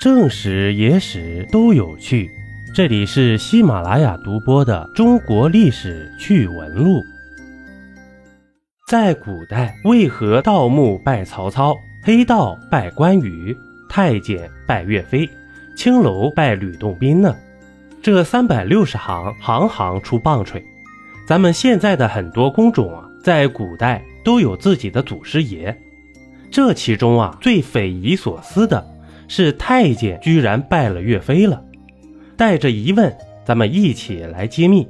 正史、野史都有趣。这里是喜马拉雅独播的《中国历史趣闻录》。在古代，为何盗墓拜曹操，黑道拜关羽，太监拜岳飞，青楼拜吕洞宾呢？这三百六十行，行行出棒槌。咱们现在的很多工种啊，在古代都有自己的祖师爷。这其中啊，最匪夷所思的。是太监居然拜了岳飞了，带着疑问，咱们一起来揭秘。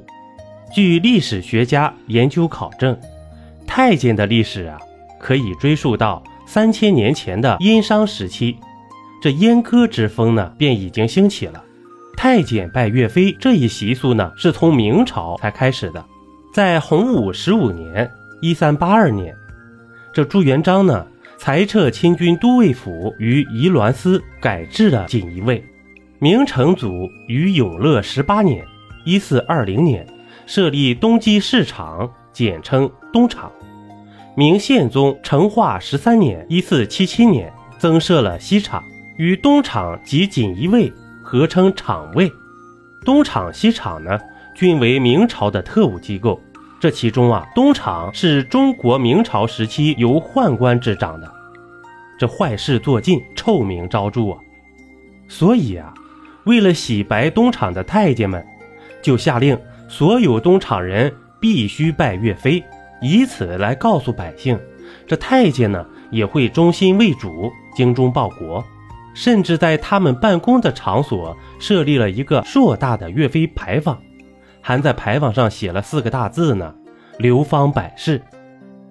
据历史学家研究考证，太监的历史啊，可以追溯到三千年前的殷商时期，这阉割之风呢，便已经兴起了。太监拜岳飞这一习俗呢，是从明朝才开始的，在洪武十五年（一三八二年），这朱元璋呢。裁撤清军都尉府于宜鸾司，改制了锦衣卫。明成祖于永乐十八年（一四二零年）设立东基市场，简称东厂。明宪宗成化十三年（一四七七年）增设了西厂，与东厂及锦衣卫合称厂卫。东厂、西厂呢，均为明朝的特务机构。这其中啊，东厂是中国明朝时期由宦官执掌的，这坏事做尽，臭名昭著啊。所以啊，为了洗白东厂的太监们，就下令所有东厂人必须拜岳飞，以此来告诉百姓，这太监呢也会忠心为主，精忠报国，甚至在他们办公的场所设立了一个硕大的岳飞牌坊。还在牌坊上写了四个大字呢：“流芳百世。”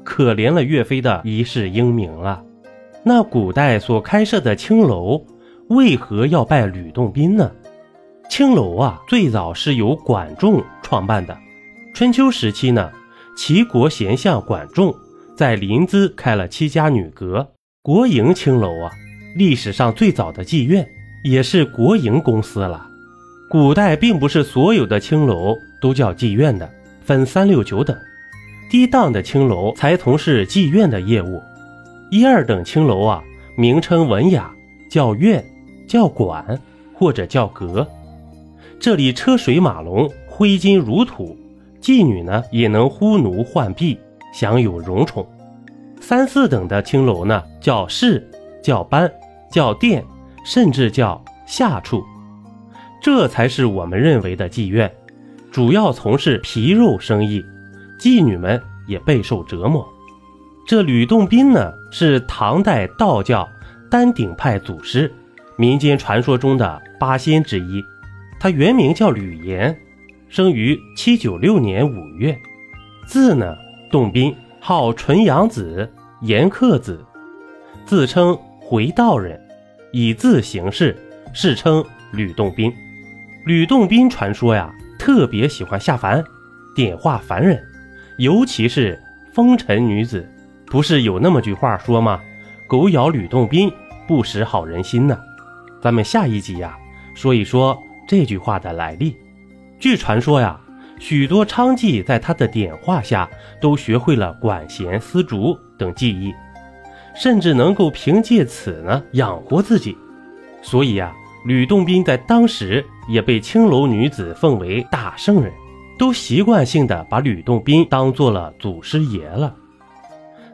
可怜了岳飞的一世英名了。那古代所开设的青楼，为何要拜吕洞宾呢？青楼啊，最早是由管仲创办的。春秋时期呢，齐国贤相管仲在临淄开了七家女阁，国营青楼啊，历史上最早的妓院，也是国营公司了。古代并不是所有的青楼都叫妓院的，分三六九等。低档的青楼才从事妓院的业务，一二等青楼啊，名称文雅，叫院，叫馆，或者叫阁。这里车水马龙，挥金如土，妓女呢也能呼奴唤婢，享有荣宠。三四等的青楼呢，叫室，叫班，叫店，甚至叫下处。这才是我们认为的妓院，主要从事皮肉生意，妓女们也备受折磨。这吕洞宾呢，是唐代道教丹顶派祖师，民间传说中的八仙之一。他原名叫吕岩，生于七九六年五月，字呢洞宾，号纯阳子、严克子，自称回道人，以字行事，世称吕洞宾。吕洞宾传说呀，特别喜欢下凡，点化凡人，尤其是风尘女子。不是有那么句话说吗？“狗咬吕洞宾，不识好人心”呢。咱们下一集呀，说一说这句话的来历。据传说呀，许多娼妓在他的点化下，都学会了管弦、丝竹等技艺，甚至能够凭借此呢养活自己。所以呀。吕洞宾在当时也被青楼女子奉为大圣人，都习惯性的把吕洞宾当做了祖师爷了。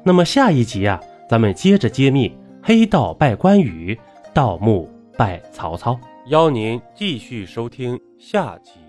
那么下一集啊，咱们接着揭秘黑道拜关羽，盗墓拜曹操，邀您继续收听下集。